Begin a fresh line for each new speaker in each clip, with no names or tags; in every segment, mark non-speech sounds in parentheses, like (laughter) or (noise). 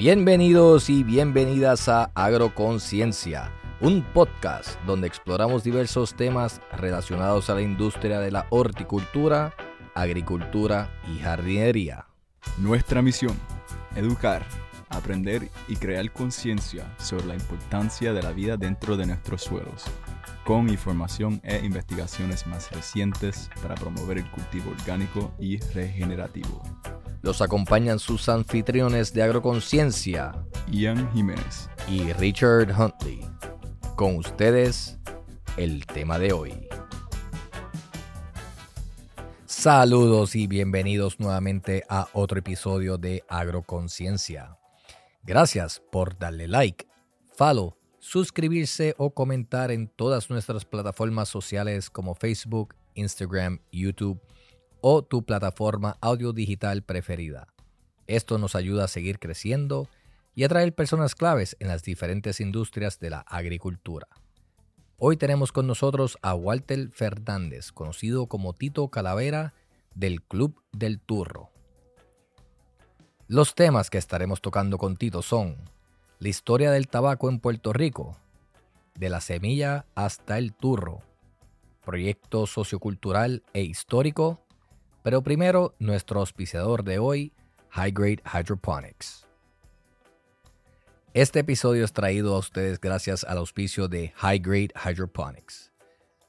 Bienvenidos y bienvenidas a Agroconciencia, un podcast donde exploramos diversos temas relacionados a la industria de la horticultura, agricultura y jardinería.
Nuestra misión, educar, aprender y crear conciencia sobre la importancia de la vida dentro de nuestros suelos, con información e investigaciones más recientes para promover el cultivo orgánico y regenerativo.
Los acompañan sus anfitriones de Agroconciencia,
Ian Jiménez
y Richard Huntley. Con ustedes, el tema de hoy. Saludos y bienvenidos nuevamente a otro episodio de Agroconciencia. Gracias por darle like, follow, suscribirse o comentar en todas nuestras plataformas sociales como Facebook, Instagram, YouTube o tu plataforma audio digital preferida. Esto nos ayuda a seguir creciendo y atraer personas claves en las diferentes industrias de la agricultura. Hoy tenemos con nosotros a Walter Fernández, conocido como Tito Calavera del Club del Turro. Los temas que estaremos tocando con Tito son la historia del tabaco en Puerto Rico, de la semilla hasta el turro, proyecto sociocultural e histórico, pero primero nuestro auspiciador de hoy, High Grade Hydroponics. Este episodio es traído a ustedes gracias al auspicio de High Grade Hydroponics.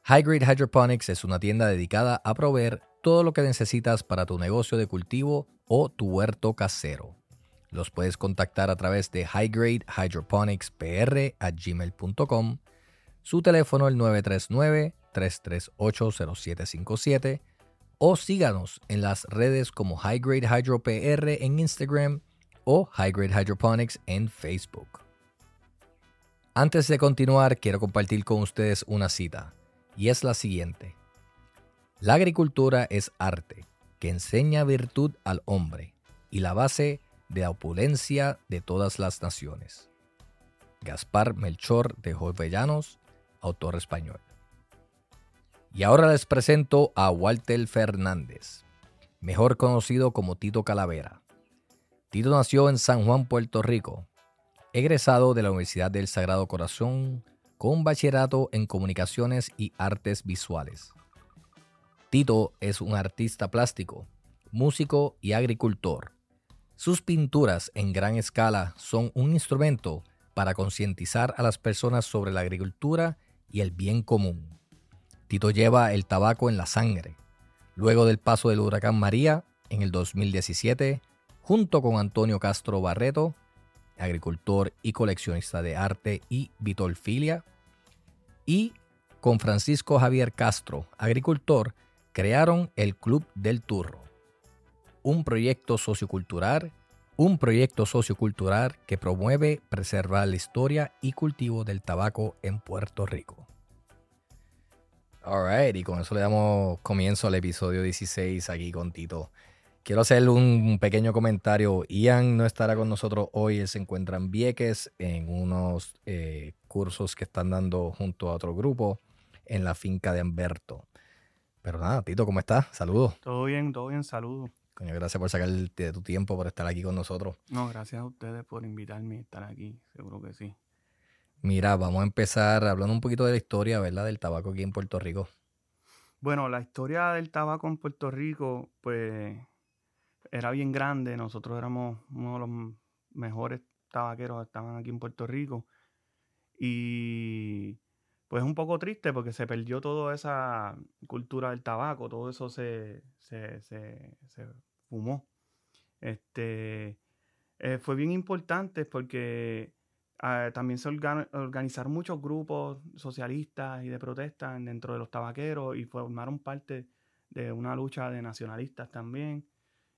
High Grade Hydroponics es una tienda dedicada a proveer todo lo que necesitas para tu negocio de cultivo o tu huerto casero. Los puedes contactar a través de highgradehydroponicspr@gmail.com, su teléfono el 939-338-0757 o síganos en las redes como Highgrade Hydro PR en Instagram o Highgrade Hydroponics en Facebook. Antes de continuar, quiero compartir con ustedes una cita, y es la siguiente. La agricultura es arte que enseña virtud al hombre y la base de la opulencia de todas las naciones. Gaspar Melchor de Jovellanos, autor español. Y ahora les presento a Walter Fernández, mejor conocido como Tito Calavera. Tito nació en San Juan, Puerto Rico, egresado de la Universidad del Sagrado Corazón con bachillerato en comunicaciones y artes visuales. Tito es un artista plástico, músico y agricultor. Sus pinturas en gran escala son un instrumento para concientizar a las personas sobre la agricultura y el bien común. Tito lleva el tabaco en la sangre. Luego del paso del huracán María en el 2017, junto con Antonio Castro Barreto, agricultor y coleccionista de arte y vitolfilia, y con Francisco Javier Castro, agricultor, crearon el Club del Turro, un proyecto sociocultural, un proyecto sociocultural que promueve preservar la historia y cultivo del tabaco en Puerto Rico. Alright, y con eso le damos comienzo al episodio 16 aquí con Tito. Quiero hacerle un pequeño comentario. Ian no estará con nosotros hoy, él se encuentra en Vieques en unos eh, cursos que están dando junto a otro grupo en la finca de Humberto. Pero nada, Tito, ¿cómo estás? Saludos.
Todo bien, todo bien, saludos.
Coño, gracias por sacar de tu tiempo, por estar aquí con nosotros.
No, gracias a ustedes por invitarme a estar aquí, seguro que sí.
Mira, vamos a empezar hablando un poquito de la historia, ¿verdad? Del tabaco aquí en Puerto Rico.
Bueno, la historia del tabaco en Puerto Rico, pues, era bien grande. Nosotros éramos uno de los mejores tabaqueros que estaban aquí en Puerto Rico. Y pues es un poco triste porque se perdió toda esa cultura del tabaco, todo eso se, se, se, se fumó. Este, eh, fue bien importante porque ah, también se organizaron muchos grupos socialistas y de protesta dentro de los tabaqueros y formaron parte de una lucha de nacionalistas también.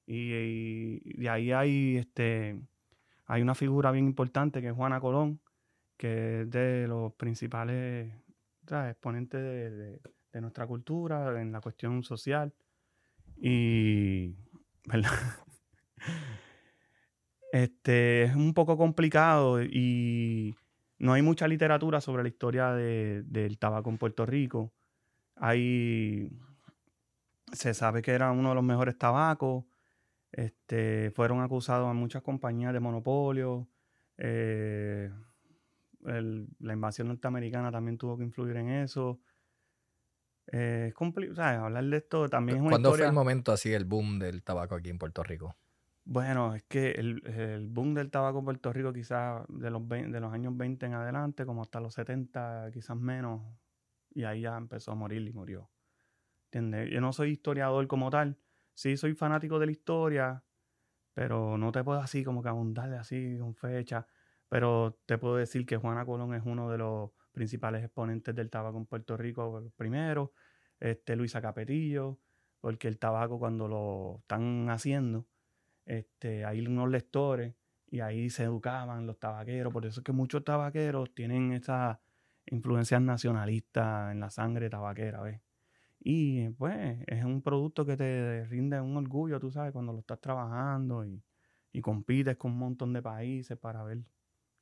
Y, de ahí hay, este, hay una figura bien importante que es Juana Colón, que es de los principales exponente de, nuestra cultura, en la cuestión social. Y, (laughs) Este, es un poco complicado y no hay mucha literatura sobre la historia del tabaco en Puerto Rico. Hay, se sabe que era uno de los mejores tabacos. Este, fueron acusados a muchas compañías de monopolio. Eh, la invasión norteamericana también tuvo que influir en eso. Eh, es complicado, hablar de esto también es una
¿Cuándo fue el momento así, el boom del tabaco aquí en Puerto Rico?
Bueno, es que el, boom del tabaco en Puerto Rico quizás de los, de los años 20 en adelante, como hasta los 70, quizás menos, y ahí ya empezó a morir y murió. ¿Entiendes? Yo no soy historiador como tal, sí soy fanático de la historia, pero no te puedo así como que abundarle así con fecha, pero te puedo decir que Juana Colón es uno de los principales exponentes del tabaco en Puerto Rico, primero, este, Luisa Capetillo, porque el tabaco cuando lo están haciendo, este, hay unos lectores y ahí se educaban los tabaqueros, por eso es que muchos tabaqueros tienen esa influencias nacionalistas en la sangre tabaquera, ¿ves? Y pues es un producto que te rinde un orgullo, tú sabes, cuando lo estás trabajando y, y compites con un montón de países para ver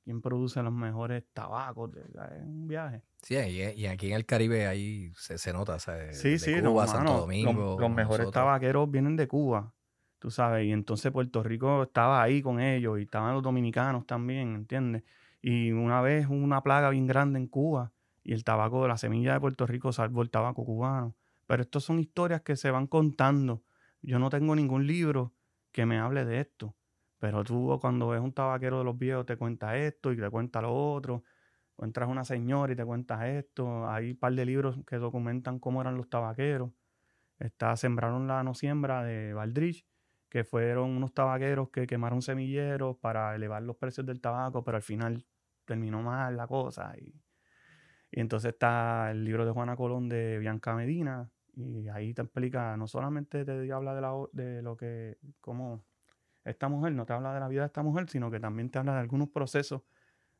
quién produce los mejores tabacos. Es un viaje.
Sí, y, aquí en el Caribe ahí se, se nota, ¿sabes?
Sí, sí, Cuba, Santo Domingo. Los, mejores tabaqueros vienen de Cuba, tú sabes, y entonces Puerto Rico estaba ahí con ellos y estaban los dominicanos también, ¿entiendes? Y una vez hubo una plaga bien grande en Cuba y el tabaco de la semilla de Puerto Rico salvó el tabaco cubano. Pero estas son historias que se van contando. Yo no tengo ningún libro que me hable de esto. Pero tú cuando ves un tabaquero de los viejos te cuenta esto y te cuenta lo otro. Encuentras una señora y te cuentas esto. Hay un par de libros que documentan cómo eran los tabaqueros. Está Sembraron la no siembra de Valdrich, que fueron unos tabaqueros que quemaron semilleros para elevar los precios del tabaco, pero al final terminó mal la cosa. Y, entonces está el libro de Juana Colón de Bianca Medina, y ahí te explica, no solamente te habla de, la, de lo que, cómo esta mujer no te habla de la vida de esta mujer, sino que también te habla de algunos procesos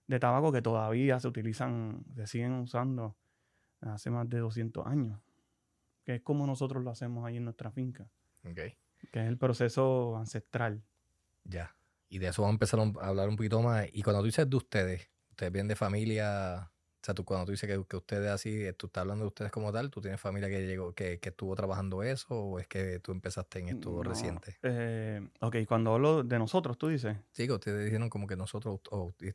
de tabaco que todavía se utilizan, se siguen usando hace más de 200 años, que es como nosotros lo hacemos ahí en nuestra finca,
okay.
Que es el proceso ancestral.
Ya, y de eso vamos a empezar a hablar un poquito más. Y cuando tú dices de ustedes, ustedes vienen de familia o sea, tú cuando tú dices que, que, ustedes así, tú estás hablando de ustedes como tal, ¿tú tienes familia que llegó, que, que estuvo trabajando eso o es que tú empezaste en esto reciente?
Eh, ok, cuando hablo de nosotros, tú dices.
Sí, que ustedes dijeron como que nosotros, o
el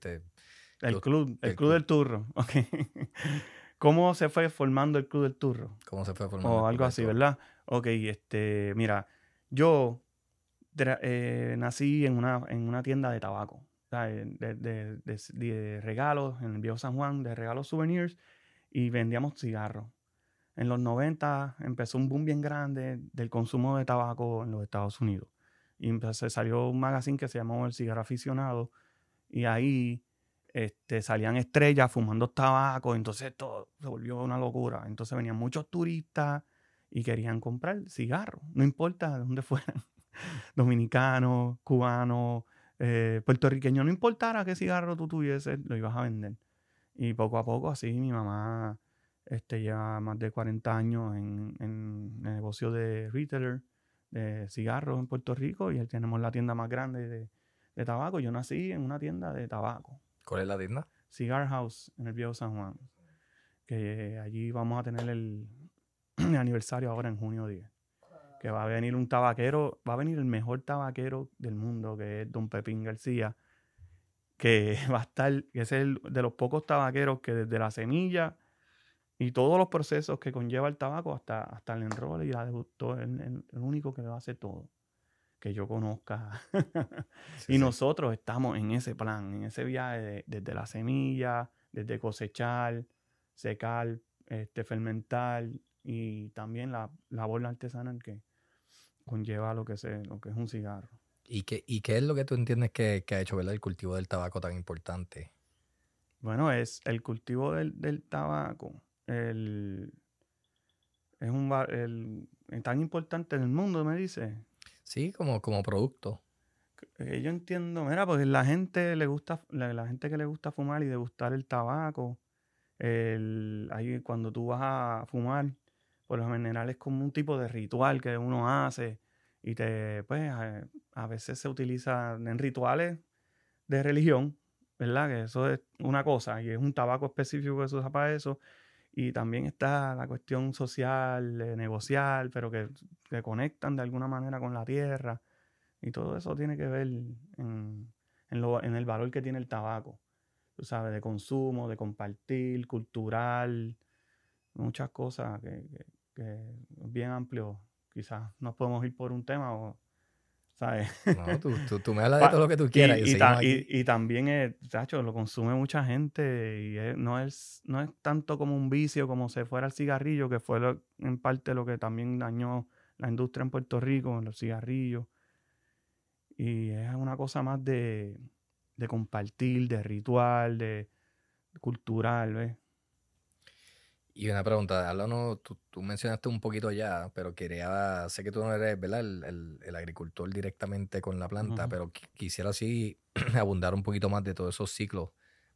club, el, club, del turro, (laughs) ok. ¿Cómo se fue formando el club del turro?
¿Cómo se fue formando?
O algo así, ¿verdad? Ok, este, mira, yo eh, nací en una, en una tienda de tabaco de, regalos en el viejo San Juan, de regalos souvenirs, y vendíamos cigarros. En los 90 empezó un boom bien grande del consumo de tabaco en los Estados Unidos. Y se salió un magazine que se llamó El Cigarro Aficionado, y ahí este, salían estrellas fumando tabaco, entonces todo se volvió una locura. Entonces venían muchos turistas y querían comprar cigarros, no importa de dónde (laughs) fueran, dominicanos, cubanos, eh, puertorriqueño, no importara qué cigarro tú tuvieses, lo ibas a vender. Y poco a poco, así, mi mamá este, lleva más de 40 años en, en el negocio de retailer de cigarros en Puerto Rico y tenemos la tienda más grande de, de, tabaco. Yo nací en una tienda de tabaco.
¿Cuál es la tienda?
Cigar House en el Viejo San Juan. Que allí vamos a tener el (clears throat) aniversario ahora en junio 10 que va a venir un tabaquero, va a venir el mejor tabaquero del mundo, que es Don Pepín García, que (laughs) va a estar, que es el de los pocos tabaqueros que desde la semilla y todos los procesos que conlleva el tabaco hasta, hasta el enrol y la el, el, único que lo hace todo, que yo conozca. (laughs) y nosotros estamos en ese plan, en ese viaje desde la semilla, desde cosechar, secar, este, fermentar y también la labor artesanal que conlleva lo que, se, lo que es un cigarro.
¿Y qué, ¿Y qué es lo que tú entiendes que, ha hecho el cultivo del tabaco tan importante?
Bueno, es el cultivo del, del tabaco. El, es un el, tan importante en el mundo, me dice.
Sí, como, como producto.
Eh, yo entiendo, mira, pues la gente le gusta, la, la gente que le gusta fumar y degustar el tabaco, el, ahí cuando tú vas a fumar, por lo general es como un tipo de ritual que uno hace y te, pues, a, veces se utiliza en rituales de religión, ¿verdad? Que eso es una cosa y es un tabaco específico que se usa para eso. Y también está la cuestión social, negocial, pero que, que conectan de alguna manera con la tierra. Y todo eso tiene que ver en, en el valor que tiene el tabaco. Tú sabes, de consumo, de compartir, cultural, muchas cosas que, bien amplio. Quizás nos podemos ir por un tema o, ¿sabes?
No, tú, tú, me hablas de todo lo que tú quieras.
Y, y, también, es, chacho, lo consume mucha gente y no, es, no es tanto como un vicio como se fuera el cigarrillo, que fue en parte lo que también dañó la industria en Puerto Rico, los cigarrillos. Y es una cosa más de, de compartir, de ritual, de cultural, ¿ves?
Y una pregunta, háblanos, tú, tú, mencionaste un poquito ya, pero quería, sé que tú no eres, ¿verdad? El, el, agricultor directamente con la planta, pero quisiera así (clears throat) abundar un poquito más de todos esos ciclos,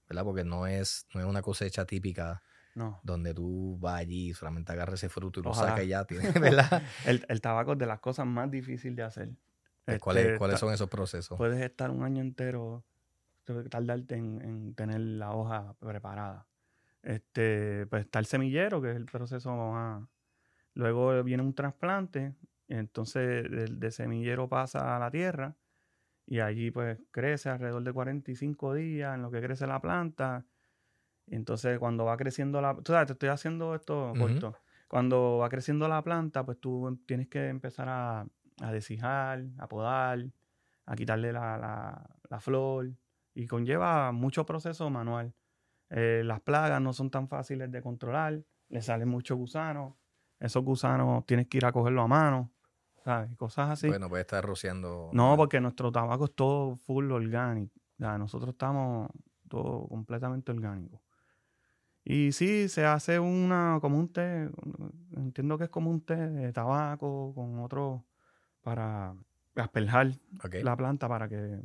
¿verdad? Porque no es, no es una cosecha típica no. donde tú vas allí y solamente agarras ese fruto y lo sacas y ya (laughs) tienes, ¿verdad?
el, el, tabaco es de las cosas más difíciles de hacer.
¿Cuáles, este, ¿cuáles son esos procesos?
Puedes estar un año entero, tardarte en, en tener la hoja preparada este, pues está el semillero, que es el proceso más. Luego viene un trasplante, entonces de, semillero pasa a la tierra y allí pues crece alrededor de 45 días en lo que crece la planta. entonces cuando va creciendo la... Tú sabes, te estoy haciendo esto corto. Cuando va creciendo la planta, pues tú tienes que empezar a, a deshijar, a podar, a quitarle la, la, la flor y conlleva mucho proceso manual. Eh, las plagas no son tan fáciles de controlar, le salen muchos gusanos. Esos gusanos tienes que ir a cogerlo a mano, ¿sabes? Cosas así.
Bueno, puede estar rociando.
No, porque nuestro tabaco es todo full orgánico. nosotros estamos todo completamente orgánico. Y sí, se hace una, como un té, entiendo que es como un té de tabaco con otro para asperjar la planta para que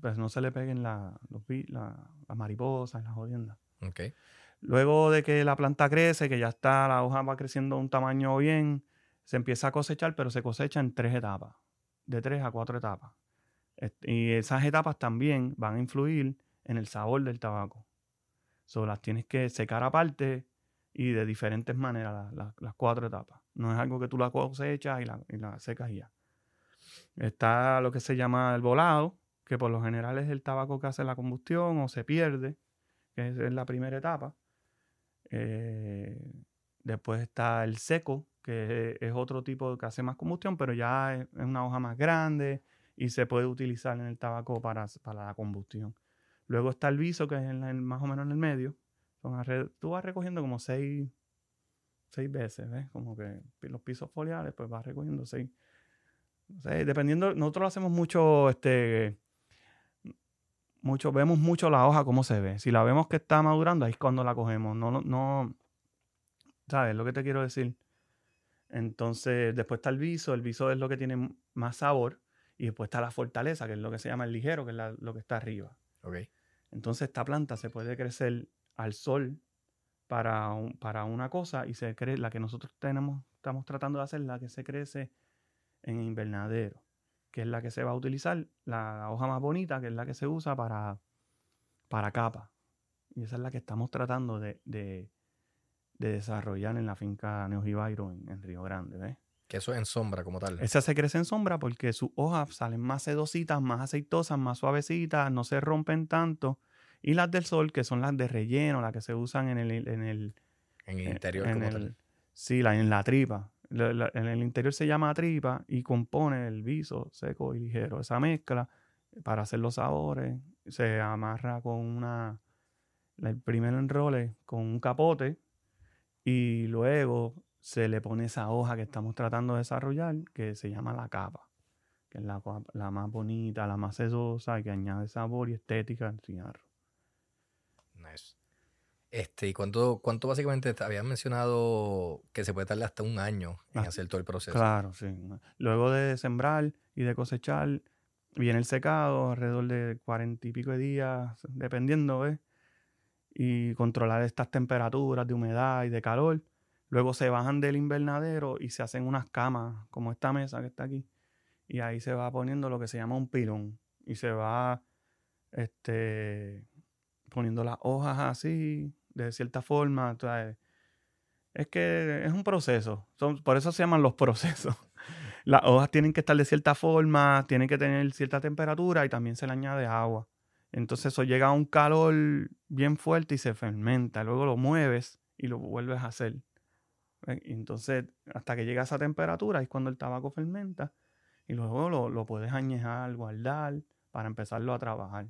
pues no se le peguen la, los, la, las mariposas, las jodiendas.
Okay.
Luego de que la planta crece, que ya está, la hoja va creciendo a un tamaño bien, se empieza a cosechar, pero se cosecha en tres etapas, de tres a cuatro etapas. Y esas etapas también van a influir en el sabor del tabaco. So, las tienes que secar aparte y de diferentes maneras, las, cuatro etapas. No es algo que tú la cosechas y la, y la secas y ya. Está lo que se llama el volado, que por lo general es el tabaco que hace la combustión o se pierde, que es la primera etapa. Eh, después está el seco, que es otro tipo que hace más combustión, pero ya es, una hoja más grande y se puede utilizar en el tabaco para, para la combustión. Luego está el viso, que es más o menos en el medio. tú vas recogiendo como seis, seis veces, ¿ves? Como que los pisos foliares, pues vas recogiendo seis. dependiendo, nosotros lo hacemos mucho, este, mucho, vemos mucho la hoja cómo se ve. Si la vemos que está madurando, ahí es cuando la cogemos. No, no, no ¿sabes lo que te quiero decir? Entonces, después está el viso. El viso es lo que tiene más sabor. Y después está la fortaleza, que es lo que se llama el ligero, que es lo que está arriba.
Okay.
Entonces, esta planta se puede crecer al sol para, para una cosa y se cree, la que nosotros tenemos, estamos tratando de hacer, la que se crece en invernadero que es la que se va a utilizar, la hoja más bonita, que es la que se usa para, para capa. Y esa es la que estamos tratando de, desarrollar en la finca Neojibairo en, en Río Grande, ¿ves?
Que eso es en sombra como tal.
Esa se crece en sombra porque sus hojas salen más sedositas, más aceitosas, más suavecitas, no se rompen tanto. Y las del sol, que son las de relleno, las que se usan en el... En el,
en el interior como tal.
Sí, la, en la tripa en el interior se llama tripa y compone el viso seco y ligero. Esa mezcla para hacer los sabores se amarra con una, el primer enrole con un capote y luego se le pone esa hoja que estamos tratando de desarrollar que se llama la capa, que es la, la más bonita, la más sedosa y que añade sabor y estética al cigarro.
Nice. Este, ¿Y cuánto, cuánto básicamente te habías mencionado que se puede tardar hasta un año en ah, hacer todo el proceso?
Claro, sí. Luego de sembrar y de cosechar, viene el secado, alrededor de cuarenta y pico de días, dependiendo, ¿ves? Y controlar estas temperaturas de humedad y de calor. Luego se bajan del invernadero y se hacen unas camas, como esta mesa que está aquí. Y ahí se va poniendo lo que se llama un pilón. Y se va este, poniendo las hojas así, de cierta forma. Es que es un proceso. por eso se llaman los (laughs) procesos. las hojas tienen que estar de cierta forma, tienen que tener cierta temperatura y también se le añade agua. Entonces eso llega a un calor bien fuerte y se fermenta. Luego lo mueves y lo vuelves a hacer. Entonces, hasta que llega a esa temperatura es cuando el tabaco fermenta y luego lo, lo puedes añejar, guardar para empezarlo a trabajar.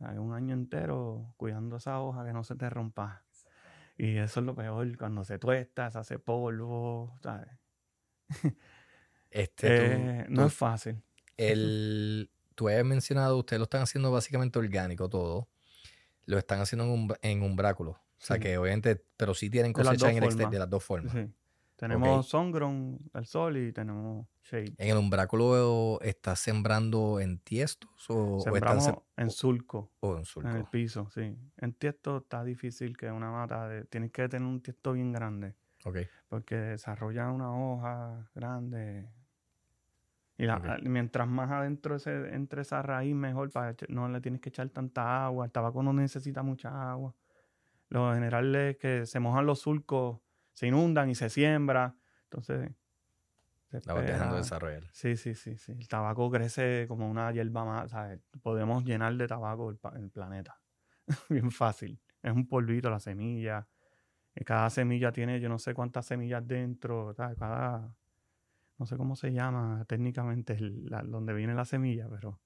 Hay un año entero cuidando esa hoja que no se te rompa. Y eso es lo peor, cuando se tuesta, se hace polvo, ¿sabes? (laughs)
Este,
Eh, no es fácil.
El, tú habías mencionado, ustedes lo están haciendo básicamente orgánico todo. Lo están haciendo en, un, en umbráculo. O sea
Sí.
que obviamente, pero sí tienen cosecha en el exterior de las dos formas.
Sí. Tenemos sungrown, el sol, y tenemos shade.
¿En el umbráculo estás sembrando en tiestos o, o están
Sembramos
sem-
en surco,
o en surco?
en el piso, sí. En tiesto está difícil que una mata, de, tienes que tener un tiesto bien grande,
Ok.
porque desarrolla una hoja grande. Y la-
Ok.
mientras más adentro ese, entre esa raíz, mejor, para no le tienes que echar tanta agua. El tabaco no necesita mucha agua. Lo general es que se mojan los surcos, se inundan y se siembra. Entonces, se
La vas dejando desarrollar.
Sí, sí, sí, sí. El tabaco crece como una hierba más, ¿sabes? Podemos llenar de tabaco el, planeta. (laughs) Bien fácil. Es un polvito la semilla. Y cada semilla tiene yo no sé cuántas semillas dentro, ¿sabes? Cada, no sé cómo se llama técnicamente el- la- donde viene la semilla, pero...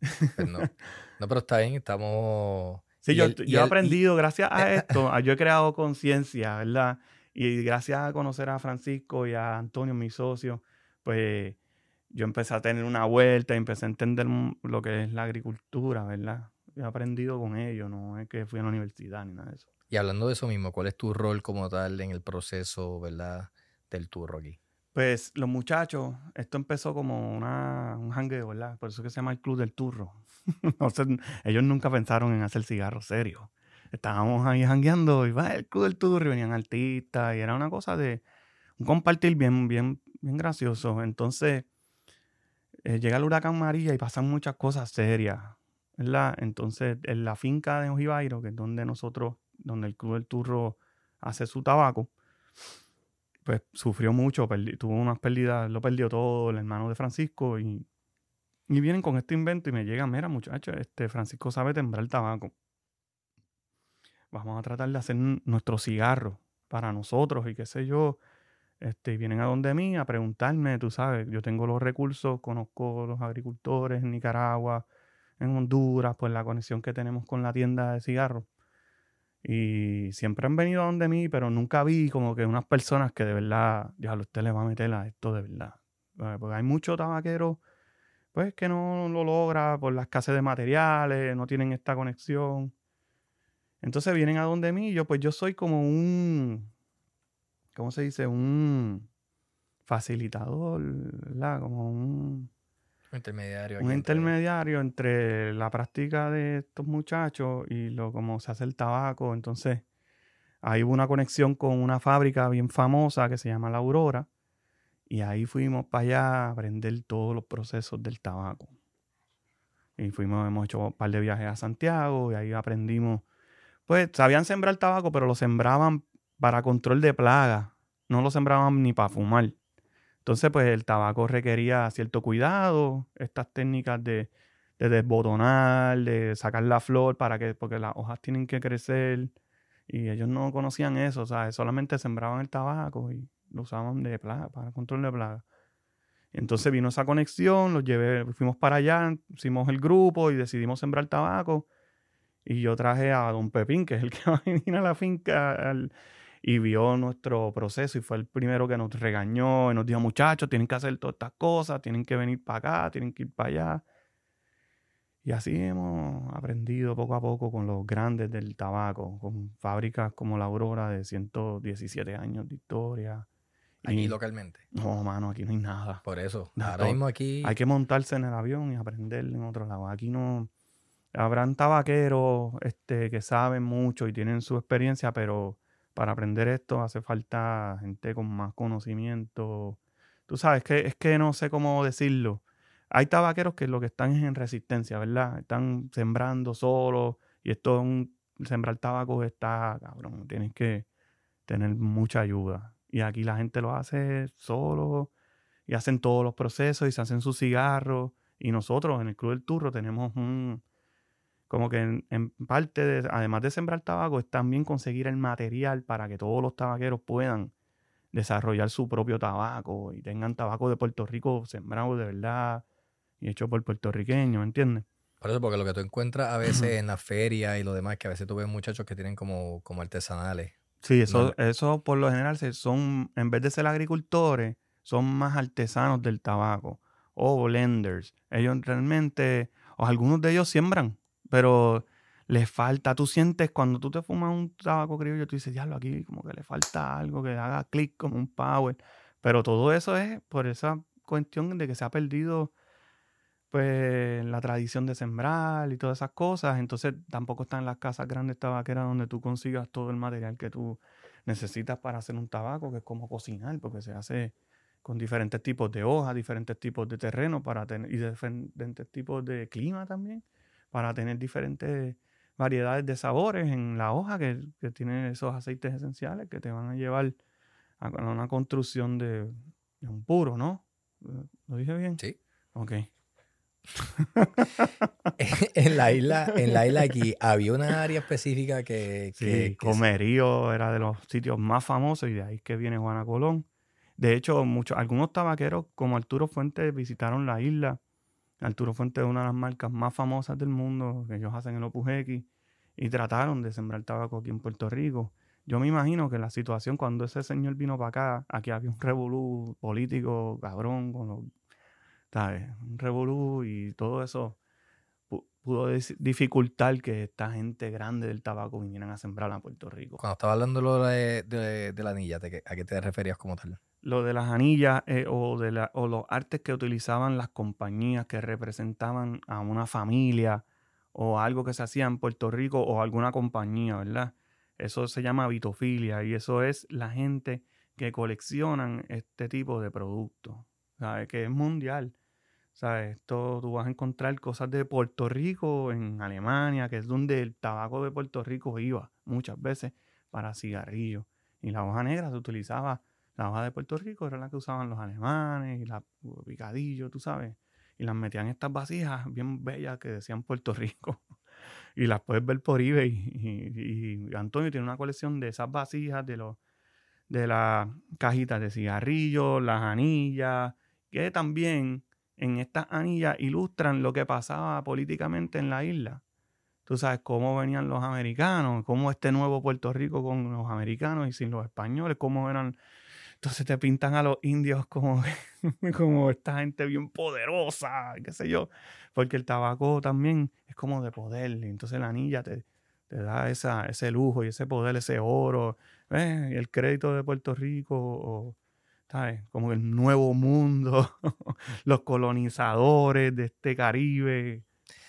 (laughs)
Pues no. no, pero está bien, estamos...
Sí, yo,
el-
yo he
y-
aprendido, gracias a esto, yo he creado conciencia, ¿verdad? Y gracias a conocer a Francisco y a Antonio, mi socio, pues yo empecé a tener una vuelta y empecé a entender lo que es la agricultura, ¿verdad? He aprendido con ellos, no es que fui a la universidad ni nada de eso.
Y hablando de eso mismo, ¿cuál es tu rol como tal en el proceso, verdad, del turro aquí?
Pues los muchachos, esto empezó como una, un jangueo, ¿verdad? Por eso que se llama el Club del Turro. (laughs) Ellos nunca pensaron en hacer cigarros serios. Estábamos ahí jangueando y va el Club del Turro y venían artistas y era una cosa de un compartir bien, bien, bien gracioso. Entonces eh, llega el huracán María y pasan muchas cosas serias, ¿verdad? Entonces en la finca de Ojivairo, que es donde nosotros, donde el Club del Turro hace su tabaco, pues sufrió mucho, perdi- tuvo unas pérdidas, lo perdió todo, el hermano de Francisco, y, y vienen con este invento y me llegan, mira muchachos, este Francisco sabe tembrar tabaco. Vamos a tratar de hacer nuestro cigarro para nosotros y qué sé yo. Este, vienen a donde mí a preguntarme, tú sabes, yo tengo los recursos, conozco los agricultores en Nicaragua, en Honduras, pues la conexión que tenemos con la tienda de cigarros. Y siempre han venido a donde mí, pero nunca vi como que unas personas que de verdad, ya usted le va a meter a esto de verdad. Porque hay muchos tabaqueros, pues, que no lo logra por la escasez de materiales, no tienen esta conexión. Entonces vienen a donde mí, y yo, pues yo soy como un, ¿cómo se dice? Un facilitador, ¿verdad? Como un,
Un intermediario.
un
entre-
intermediario entre la práctica de estos muchachos y lo como se hace el tabaco. Entonces, ahí hubo una conexión con una fábrica bien famosa que se llama La Aurora. Y ahí fuimos para allá a aprender todos los procesos del tabaco. Y fuimos, hemos hecho un par de viajes a Santiago y ahí aprendimos. Pues sabían sembrar tabaco, pero lo sembraban para control de plagas. No lo sembraban ni para fumar. Entonces, pues el tabaco requería cierto cuidado, estas técnicas de, de desbotonar, de sacar la flor para que, porque las hojas tienen que crecer. Y ellos no conocían eso, o sea, solamente sembraban el tabaco y lo usaban de plaga, para control de plaga. Entonces vino esa conexión, los llevé, fuimos para allá, hicimos el grupo y decidimos sembrar tabaco. Y yo traje a don Pepín, que es el (laughs) que va a venir a la finca, al- y vio nuestro proceso y fue el primero que nos regañó y nos dijo, muchachos, tienen que hacer todas estas cosas, tienen que venir para acá, tienen que ir para allá. Y así hemos aprendido poco a poco con los grandes del tabaco, con fábricas como la Aurora de 117 años de historia.
Aquí
Y-
localmente.
No, mano, aquí no hay nada.
Por eso. Ahora mismo aquí.
Hay que montarse en el avión y aprender en otro lado. Aquí no. Habrán tabaqueros este, que saben mucho y tienen su experiencia, pero para aprender esto hace falta gente con más conocimiento. Tú sabes que es que no sé cómo decirlo. Hay tabaqueros que lo que están es en resistencia, ¿verdad? Están sembrando solos y esto es un sembrar tabaco está, cabrón, tienes que tener mucha ayuda. Y aquí la gente lo hace solo y hacen todos los procesos y se hacen sus cigarros. Y nosotros en el Club del Turro tenemos un, como que en, parte, de, además de sembrar tabaco, es también conseguir el material para que todos los tabaqueros puedan desarrollar su propio tabaco y tengan tabaco de Puerto Rico sembrado de verdad y hecho por puertorriqueños, ¿me entiendes?
Por eso, porque lo que tú encuentras a veces (clears throat) en la feria y lo demás, que a veces tú ves muchachos que tienen como, como artesanales.
Sí, eso, eso por lo general son, en vez de ser agricultores, son más artesanos del tabaco o blenders. Ellos realmente, o algunos de ellos siembran, pero les falta, tú sientes cuando tú te fumas un tabaco criollo, tú dices, diablo, aquí como que le falta algo que haga clic como un power. Pero todo eso es por esa cuestión de que se ha perdido pues la tradición de sembrar y todas esas cosas. Entonces tampoco están las casas grandes tabaqueras donde tú consigas todo el material que tú necesitas para hacer un tabaco, que es como cocinar, porque se hace con diferentes tipos de hojas, diferentes tipos de terreno para tener, y diferentes tipos de clima también, para tener diferentes variedades de sabores en la hoja que, que tiene esos aceites esenciales que te van a llevar a, una construcción de, de un puro, ¿no? ¿Lo dije bien?
Sí.
Ok. (laughs)
en la isla, en la isla aquí, había una área específica que.
sí, Comerío era de los sitios más famosos y de ahí que viene Juana Colón. De hecho, muchos, algunos tabaqueros como Arturo Fuentes visitaron la isla. Arturo Fuentes es una de las marcas más famosas del mundo, que ellos hacen el Opus X, y trataron de sembrar tabaco aquí en Puerto Rico. Yo me imagino que la situación cuando ese señor vino para acá, aquí había un revolú político cabrón con los un revolú y todo eso pudo dificultar que esta gente grande del tabaco vinieran a sembrar a Puerto Rico.
Cuando estaba hablando de, de, la anilla, ¿a qué te referías como tal?
Lo de las anillas eh, o, de la, o los artes que utilizaban las compañías que representaban a una familia o algo que se hacía en Puerto Rico o alguna compañía, ¿verdad? Eso se llama vitofilia y eso es la gente que coleccionan este tipo de productos, ¿sabes? Que es mundial. ¿Sabes? Esto tú vas a encontrar cosas de Puerto Rico, en Alemania, que es donde el tabaco de Puerto Rico iba muchas veces para cigarrillos. Y la hoja negra se utilizaba, la hoja de Puerto Rico era la que usaban los alemanes y la picadillo, tú sabes. Y las metían estas vasijas bien bellas que decían Puerto Rico. (laughs) y las puedes ver por eBay. Y, y, Antonio tiene una colección de esas vasijas, de los de las cajitas de cigarrillos, las anillas, que también en estas anillas ilustran lo que pasaba políticamente en la isla. Tú sabes cómo venían los americanos, cómo este nuevo Puerto Rico con los americanos y sin los españoles, cómo eran. Entonces te pintan a los indios como, (laughs) como esta gente bien poderosa, qué sé yo, porque el tabaco también es como de poder, y entonces la anilla te, te da esa, ese lujo y ese poder, ese oro, y el crédito de Puerto Rico, o, ¿sabes? Como el nuevo mundo, (laughs) los colonizadores de este Caribe.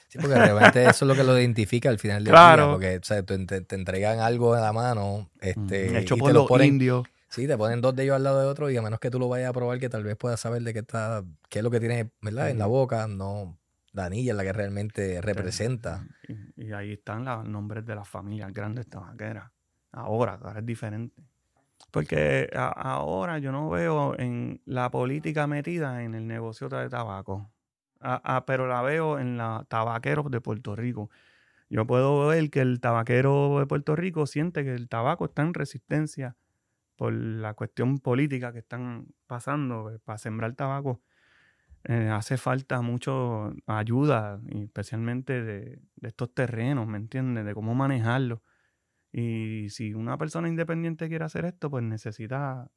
Sí, porque realmente eso es lo que lo identifica al final del día, porque te, entregan algo en la mano, este,
hecho por los indios.
Sí, te ponen dos de ellos al lado de otro y a menos que tú lo vayas a probar, que tal vez puedas saber de qué está, qué es lo que tiene, ¿verdad? En la boca, no, la anilla es la que realmente representa.
Y, ahí están los nombres de las familias grandes tabaqueras. Ahora, ahora es diferente. Porque ahora yo no veo en la política metida en el negocio de tabaco, pero la veo en los tabaqueros de Puerto Rico. Yo puedo ver que el tabaquero de Puerto Rico siente que el tabaco está en resistencia por la cuestión política que están pasando eh, para sembrar tabaco. Eh, hace falta mucho ayuda, especialmente de, estos terrenos, ¿me entiendes? De cómo manejarlo. Y si una persona independiente quiere hacer esto, pues necesita.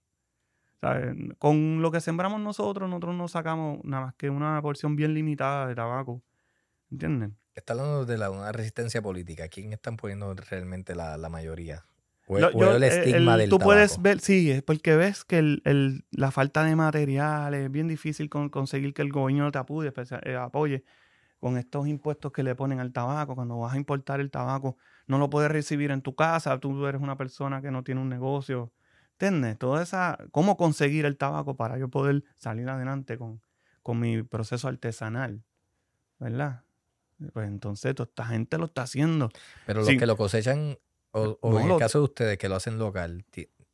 Con lo que sembramos nosotros, nosotros no sacamos nada más que una porción bien limitada de tabaco. ¿Entienden?
Está hablando de la, una resistencia política. ¿Quién están poniendo realmente la, mayoría? O, el, estigma del
Tú puedes ver, sí, es porque ves que el, la falta de material es bien difícil conseguir que el gobierno te apoye, eh, apoye con estos impuestos que le ponen al tabaco. Cuando vas a importar el tabaco, no lo puedes recibir en tu casa, tú eres una persona que no tiene un negocio. ¿Entiendes? Toda esa, cómo conseguir el tabaco para yo poder salir adelante con, con mi proceso artesanal, ¿verdad? Pues entonces toda esta gente lo está haciendo.
Pero los que lo cosechan, o, en el caso de ustedes que lo hacen local,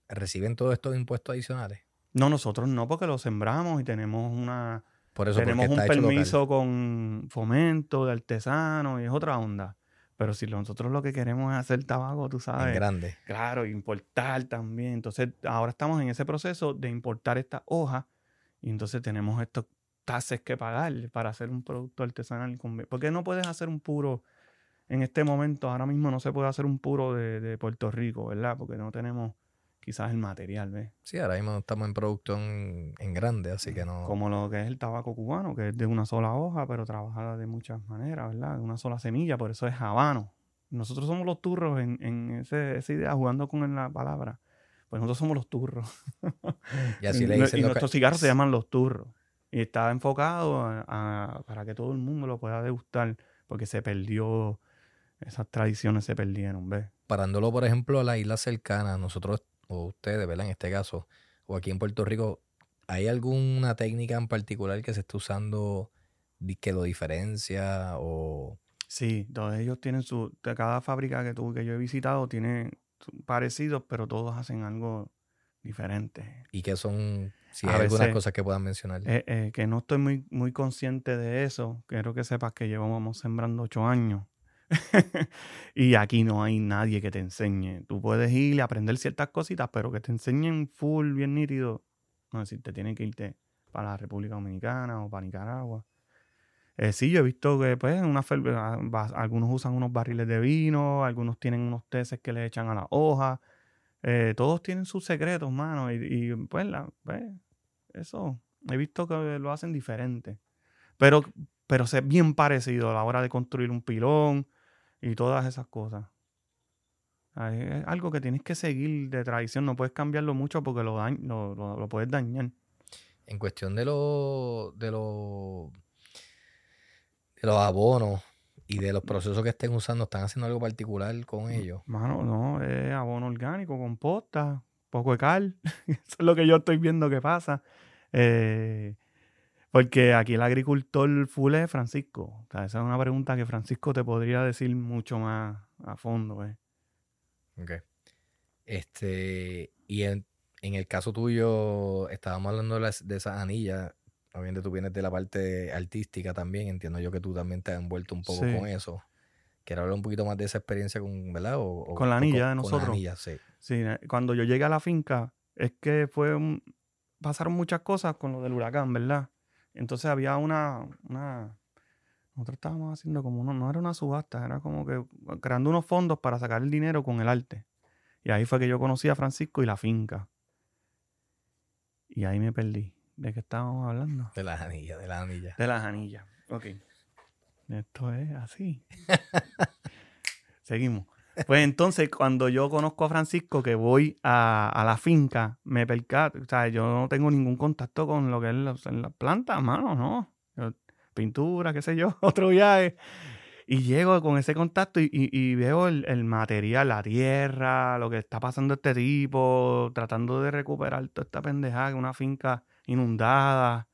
¿reciben todos estos impuestos adicionales?
No, nosotros no, porque lo sembramos y tenemos una
Por eso,
tenemos
porque
un
local.
permiso con fomento de artesano y es otra onda. Pero si nosotros lo que queremos es hacer tabaco, tú
en
sabes,
grande.
claro, importar también. Entonces, ahora estamos en ese proceso de importar estas hojas y entonces tenemos estos tases que pagar para hacer un producto artesanal. con- ¿Por qué no puedes hacer un puro en este momento? Ahora mismo no se puede hacer un puro de, de Puerto Rico, ¿verdad? Porque no tenemos quizás el material, ¿ves?
Sí, ahora mismo estamos en producción en grande, así que no.
Como lo que es el tabaco cubano, que es de una sola hoja, pero trabajada de muchas maneras, ¿verdad? De una sola semilla, por eso es habano. Nosotros somos los turros en, en ese- esa idea, jugando con la palabra. Pues nosotros somos los turros. (laughs)
Y así le
Y
dicen ca-
nuestros cigarros se llaman los turros. Y está enfocado a- a- para que todo el mundo lo pueda degustar, porque se perdió, esas tradiciones se perdieron, ¿ves?
parándolo, por ejemplo, a la isla cercana, nosotros, o ustedes, ¿verdad? En este caso, o aquí en Puerto Rico, ¿hay alguna técnica en particular que se esté usando que lo diferencia? O
Sí, todos ellos tienen su. De cada fábrica que, tú, que yo he visitado tiene parecidos, pero todos hacen algo diferente.
y qué son, si
A
hay algunas
veces,
cosas que puedan mencionar.
Eh, eh, que no estoy muy, muy consciente de eso. Quiero que sepas que llevamos sembrando ocho años. (laughs) y aquí no hay nadie que te enseñe. Tú puedes ir y aprender ciertas cositas, pero que te enseñen full, bien nítido. No es decir, te tienen que irte para la República Dominicana o para Nicaragua. Eh, sí, yo he visto que pues, una algunos usan unos barriles de vino, algunos tienen unos teces que le echan a la hoja. Eh, todos tienen sus secretos, mano. Y, pues, pues, eso he visto que lo hacen diferente. Pero, pero es bien parecido a la hora de construir un pilón y todas esas cosas. Es algo que tienes que seguir de tradición. No puedes cambiarlo mucho porque lo, dañ- lo, lo- lo puedes dañar.
En cuestión de los de los de los abonos y de los procesos que estén usando, ¿están haciendo algo particular con ellos?
Mano, no, es abono orgánico, composta, poco de cal. (laughs) Eso es lo que yo estoy viendo que pasa. Eh, porque aquí el agricultor full es Francisco. O sea, esa es una pregunta que Francisco te podría decir mucho más a fondo. eh.
Ok. Este, y en, en el caso tuyo, estábamos hablando de, las- de esas anillas. Obviamente tú vienes de la parte artística también. Entiendo yo que tú también te has envuelto un poco
Sí.
con eso. Quiero hablar un poquito más de esa experiencia con, ¿verdad? O- o-
Con la anilla de
Con
nosotros.
la anilla, sí.
Sí, cuando yo llegué a la finca, es que fue un- pasaron muchas cosas con lo del huracán, ¿verdad? Entonces había una, una nosotros estábamos haciendo como uno, no era una subasta, era como que creando unos fondos para sacar el dinero con el arte. Y ahí fue que yo conocí a Francisco y la finca. Y ahí me perdí. ¿De qué estábamos hablando?
De las anillas, de las anillas.
De las anillas. Ok. Esto es así. (laughs) Seguimos. Pues entonces, cuando yo conozco a Francisco, que voy a, a la finca, me percato, o sea, yo no tengo ningún contacto con lo que es la, la planta, mano, ¿no? Yo- pintura, qué sé yo, (laughs) otro viaje. Y llego con ese contacto y, y- y veo el, el material, la tierra, lo que está pasando este tipo, tratando de recuperar toda esta pendejada, una finca inundada.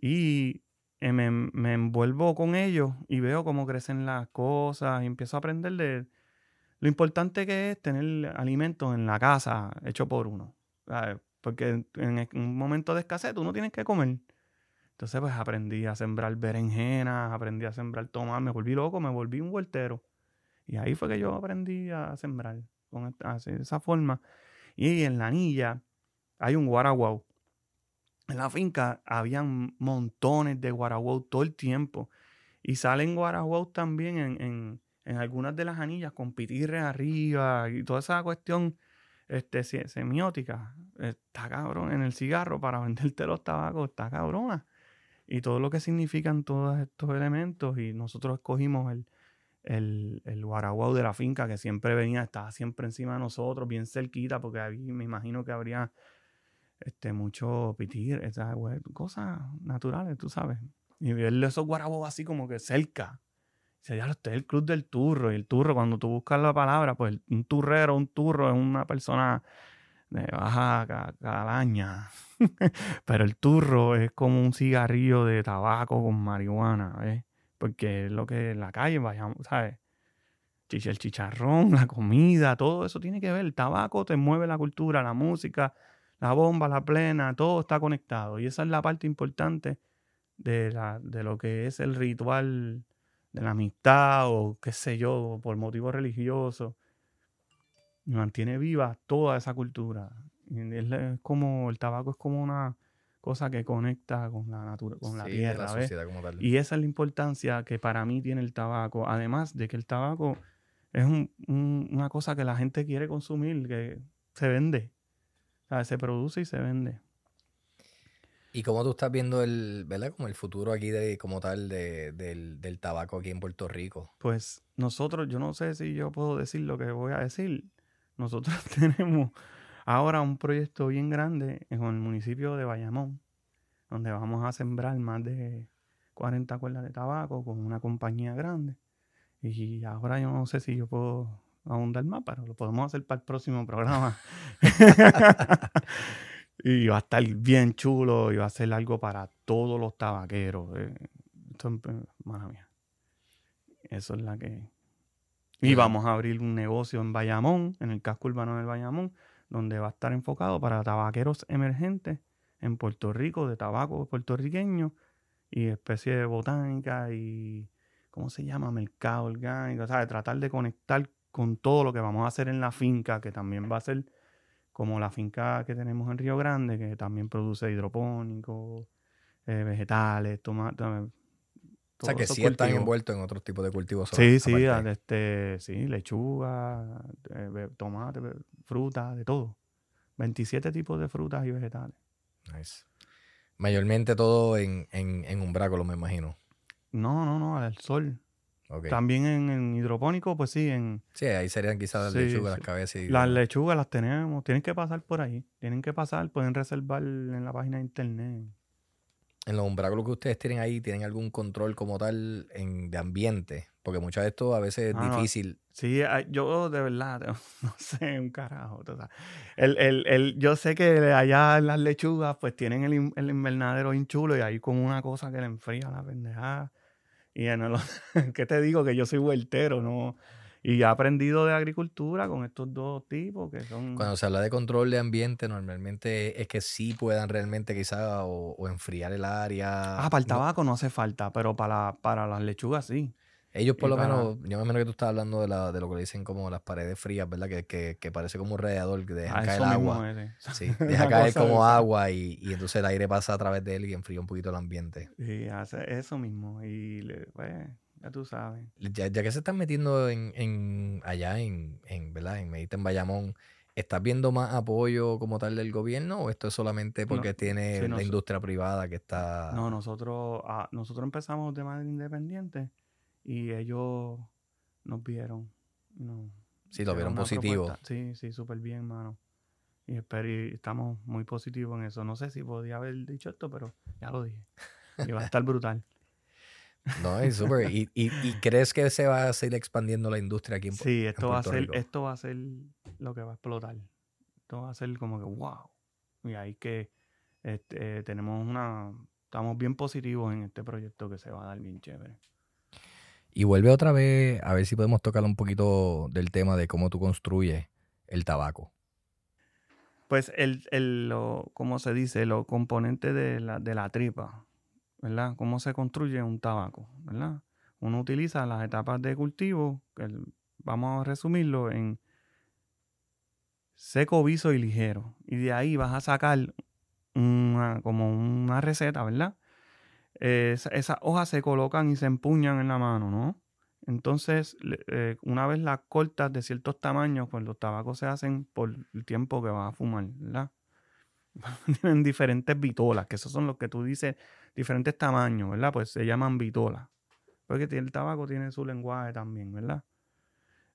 Y eh, me, me envuelvo con ellos y veo cómo crecen las cosas y empiezo a aprender de lo importante que es tener alimentos en la casa hecho por uno. Porque en un momento de escasez tú no tienes que comer. Entonces pues aprendí a sembrar berenjenas, aprendí a sembrar tomate, me volví loco, me volví un huertero. Y ahí fue que yo aprendí a sembrar con esa forma. Y en la anilla hay un guaraguau. En la finca habían montones de guaraguau todo el tiempo. Y salen guaraguau también en- en algunas de las anillas con pitirres arriba y toda esa cuestión este, se- semiótica. Está cabrón. En el cigarro para (laughs) venderte los tabacos está cabrona. Y todo lo que significan todos estos elementos. Y nosotros escogimos el, el, el guaraguau de la finca que siempre venía, estaba siempre encima de nosotros, bien cerquita, porque ahí me imagino que habría este, mucho pitir, esas cosas naturales, tú sabes. Y verle esos guarabos así como que cerca. Sería este es el club del turro. Y el turro, cuando tú buscas la palabra, pues un turrero, un turro es una persona de baja ca- calaña. (laughs) Pero el turro es como un cigarrillo de tabaco con marihuana, ¿ves? Porque es lo que en la calle vayamos, ¿sabes? El chicharrón, la comida, todo eso tiene que ver. El tabaco te mueve la cultura, la música, la bomba, la plena, todo está conectado. Y esa es la parte importante de, la, de lo que es el ritual de la amistad o qué sé yo, por motivos religiosos. Mantiene viva toda esa cultura. es como el tabaco es como una cosa que conecta con la naturaleza, con la tierra. Y esa es la importancia que para mí tiene el tabaco. Además de que el tabaco es una cosa que la gente quiere consumir, que se vende. O sea, se produce y se vende.
¿Y cómo tú estás viendo el, ¿verdad? Como el futuro aquí de, como tal del, del, tabaco aquí en Puerto Rico?
Pues nosotros, yo no sé si yo puedo decir lo que voy a decir. Nosotros (laughs) tenemos ahora un proyecto bien grande en el municipio de Bayamón, donde vamos a sembrar más de 40 cuerdas de tabaco con una compañía grande. Y ahora yo no sé si yo puedo ahondar más, pero lo podemos hacer para el próximo programa. (laughs) (laughs) y va a estar bien chulo y va a ser algo para todos los tabaqueros. Eh. mía. Eso es la que... Y vamos a abrir un negocio en Bayamón, en el casco urbano del Bayamón, donde va a estar enfocado para tabaqueros emergentes en Puerto Rico, de tabaco puertorriqueño y especie de botánica y, ¿cómo se llama? Mercado orgánico, o sea, de tratar de conectar con todo lo que vamos a hacer en la finca, que también va a ser como la finca que tenemos en Río Grande, que también produce hidropónicos, eh, vegetales, tomates.
O sea, que sí están envueltos en otros tipos de cultivos.
Sí, sí, este, sí, lechuga, eh, tomate, fruta, de todo. 27 tipos de frutas y vegetales.
Nice. Mayormente todo en, en, en umbráculo, me imagino.
No, no, no, al sol. También en, hidropónico, pues sí, en...
Sí, ahí serían quizás las lechugas, las cabezas.
las lechugas las tenemos, tienen que pasar por ahí, tienen que pasar, pueden reservar en la página de internet.
En los umbráculos que ustedes tienen ahí, ¿tienen algún control como tal en, de ambiente? Porque muchas de esto a veces es ah, difícil.
Sí, yo de verdad (laughs) no sé un carajo. el, el, el, yo sé que allá las lechugas pues tienen el, el invernadero hinchulo y ahí con una cosa que le enfría la pendejada y en el, (laughs) ¿qué te digo? Que yo soy vueltero, ¿no? Y he aprendido de agricultura con estos dos tipos que son...
Cuando se habla de control de ambiente, normalmente es que sí puedan realmente quizá o, enfriar el área.
Ah, para el tabaco no, hace falta, pero para, para las lechugas sí.
Ellos por lo menos, yo me imagino que tú estás hablando de, la, de lo que le dicen como las paredes frías, ¿verdad? Que, que, que parece como un radiador que deja ah, caer agua. Sí, (laughs) deja caer como agua y, y, entonces el aire pasa a través de él y enfría un poquito el ambiente.
Sí, hace eso mismo. Y pues, ya tú sabes.
Ya, ya, que se están metiendo en, en allá en, en, ¿verdad? En Medita, en Bayamón, ¿estás viendo más apoyo como tal del gobierno o esto es solamente porque tiene la industria privada que está...
No, nosotros, ah, nosotros empezamos de manera independiente y ellos nos vieron. No,
sí, lo vieron positivo.
Sí, sí, súper bien, mano. Y, estamos muy positivos en eso. No sé si podía haber dicho esto, pero ya lo dije. Y va a estar brutal. (laughs)
No, es súper. ¿Y, y, crees que se va a seguir expandiendo la industria aquí en
Sí, esto va a ser, esto va a ser lo que va a explotar. Esto va a ser como que wow. Y ahí que este, tenemos una. Estamos bien positivos en este proyecto que se va a dar bien chévere.
Y vuelve otra vez a ver si podemos tocar un poquito del tema de cómo tú construyes el tabaco.
Pues el, el lo, ¿cómo se dice? Los componentes de la, de la tripa, ¿verdad? ¿Cómo se construye un tabaco, ¿verdad? Uno utiliza las etapas de cultivo, que vamos a resumirlo en seco, viso y ligero. Y de ahí vas a sacar una, como una receta, ¿verdad? Esas hojas se colocan y se empuñan en la mano, ¿no? Entonces, eh, una vez las cortas de ciertos tamaños, pues los tabacos se hacen por el tiempo que vas a fumar, ¿verdad? (laughs) Tienen diferentes vitolas, que esos son los que tú dices, diferentes tamaños, ¿verdad? Pues se llaman vitolas. Porque el tabaco tiene su lenguaje también, ¿verdad?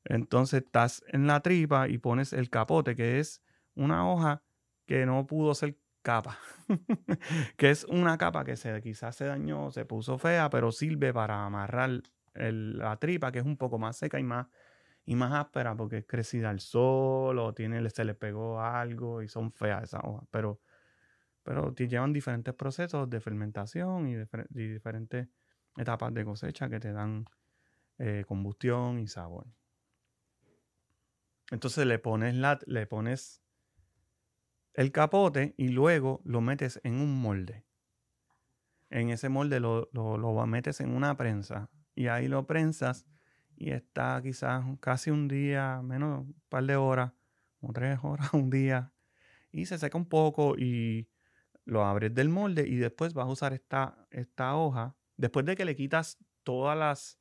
Entonces estás en la tripa y pones el capote, que es una hoja que no pudo ser capa, (laughs) que es una capa que se, quizás se dañó, se puso fea, pero sirve para amarrar la tripa, que es un poco más seca y más, y más áspera porque es crecida al sol o tiene, se le pegó algo y son feas esas hojas, pero, pero llevan diferentes procesos de fermentación y, diferentes etapas de cosecha que te dan eh, combustión y sabor. Entonces le pones, la, le pones el capote y luego lo metes en un molde. En ese molde lo, lo, lo metes en una prensa y ahí lo prensas y está quizás casi un día, menos un par de horas, o tres horas, (laughs) un día, y se seca un poco y lo abres del molde y después vas a usar esta, esta hoja, después de que le quitas todas las...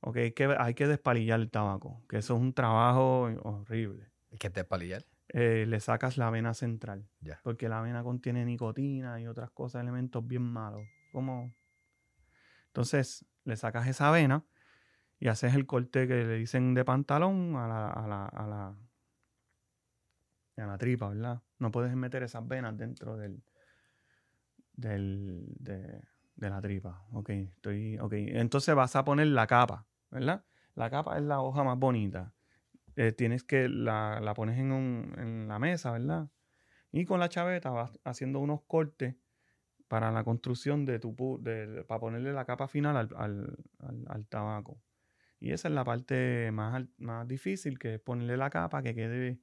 Ok, hay que, hay que despalillar el tabaco, que eso es un trabajo horrible.
¿Qué es despalillar?
Eh, le sacas la vena central.
Ya.
Porque la avena contiene nicotina y otras cosas, elementos bien malos. Como... Entonces, le sacas esa avena y haces el corte que le dicen de pantalón a la, a la, a la, a la tripa, ¿verdad? No puedes meter esas venas dentro del, del, de, de la tripa. Ok, estoy, ok. Entonces vas a poner la capa, ¿verdad? La capa es la hoja más bonita. Eh, tienes que, la, la pones en, un, en la mesa, ¿verdad? Y con la chaveta vas haciendo unos cortes para la construcción de tu, pu- de, para ponerle la capa final al, al, al- al tabaco. Y esa es la parte más, más difícil, que es ponerle la capa que quede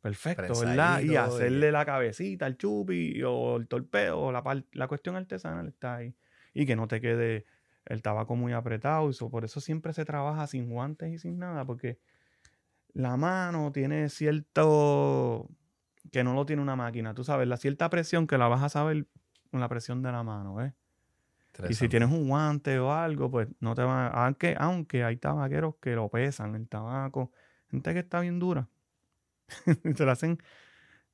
perfecto, ¿verdad? Y hacerle la cabecita, el chupi o el torpeo, o la, la cuestión artesanal está ahí. Y que no te quede el tabaco muy apretado. Y so- por eso siempre se trabaja sin guantes y sin nada, porque la mano tiene cierto que no lo tiene una máquina, tú sabes, la cierta presión que la vas a saber con la presión de la mano, ¿ves? Y si tienes un guante o algo, pues no te va aunque aunque hay tabaqueros que lo pesan el tabaco, gente que está bien dura. (laughs) y se lo hacen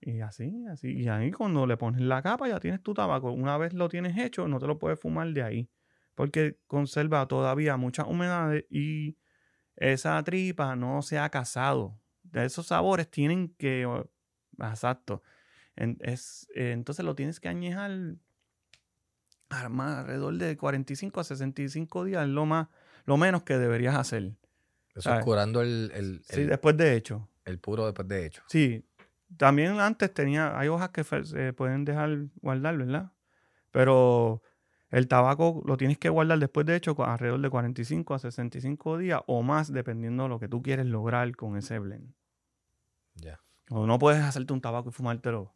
y así, así y ahí cuando le pones la capa ya tienes tu tabaco. Una vez lo tienes hecho, no te lo puedes fumar de ahí, porque conserva todavía muchas humedades y esa tripa no se ha casado. De esos sabores tienen que exacto. En- es, eh, entonces lo tienes que añejar a más alrededor de 45 a 65 días, es lo más, lo menos que deberías hacer.
Eso
¿sabes?
es curando el, el,
Sí,
el-
después de hecho.
el puro después de hecho.
Sí. También antes tenía, hay hojas que se pueden dejar guardar, ¿verdad? Pero el tabaco lo tienes que guardar después de hecho alrededor de 45 a 65 días o más, dependiendo de lo que tú quieres lograr con ese blend.
Ya.
O no puedes hacerte un tabaco y fumártelo.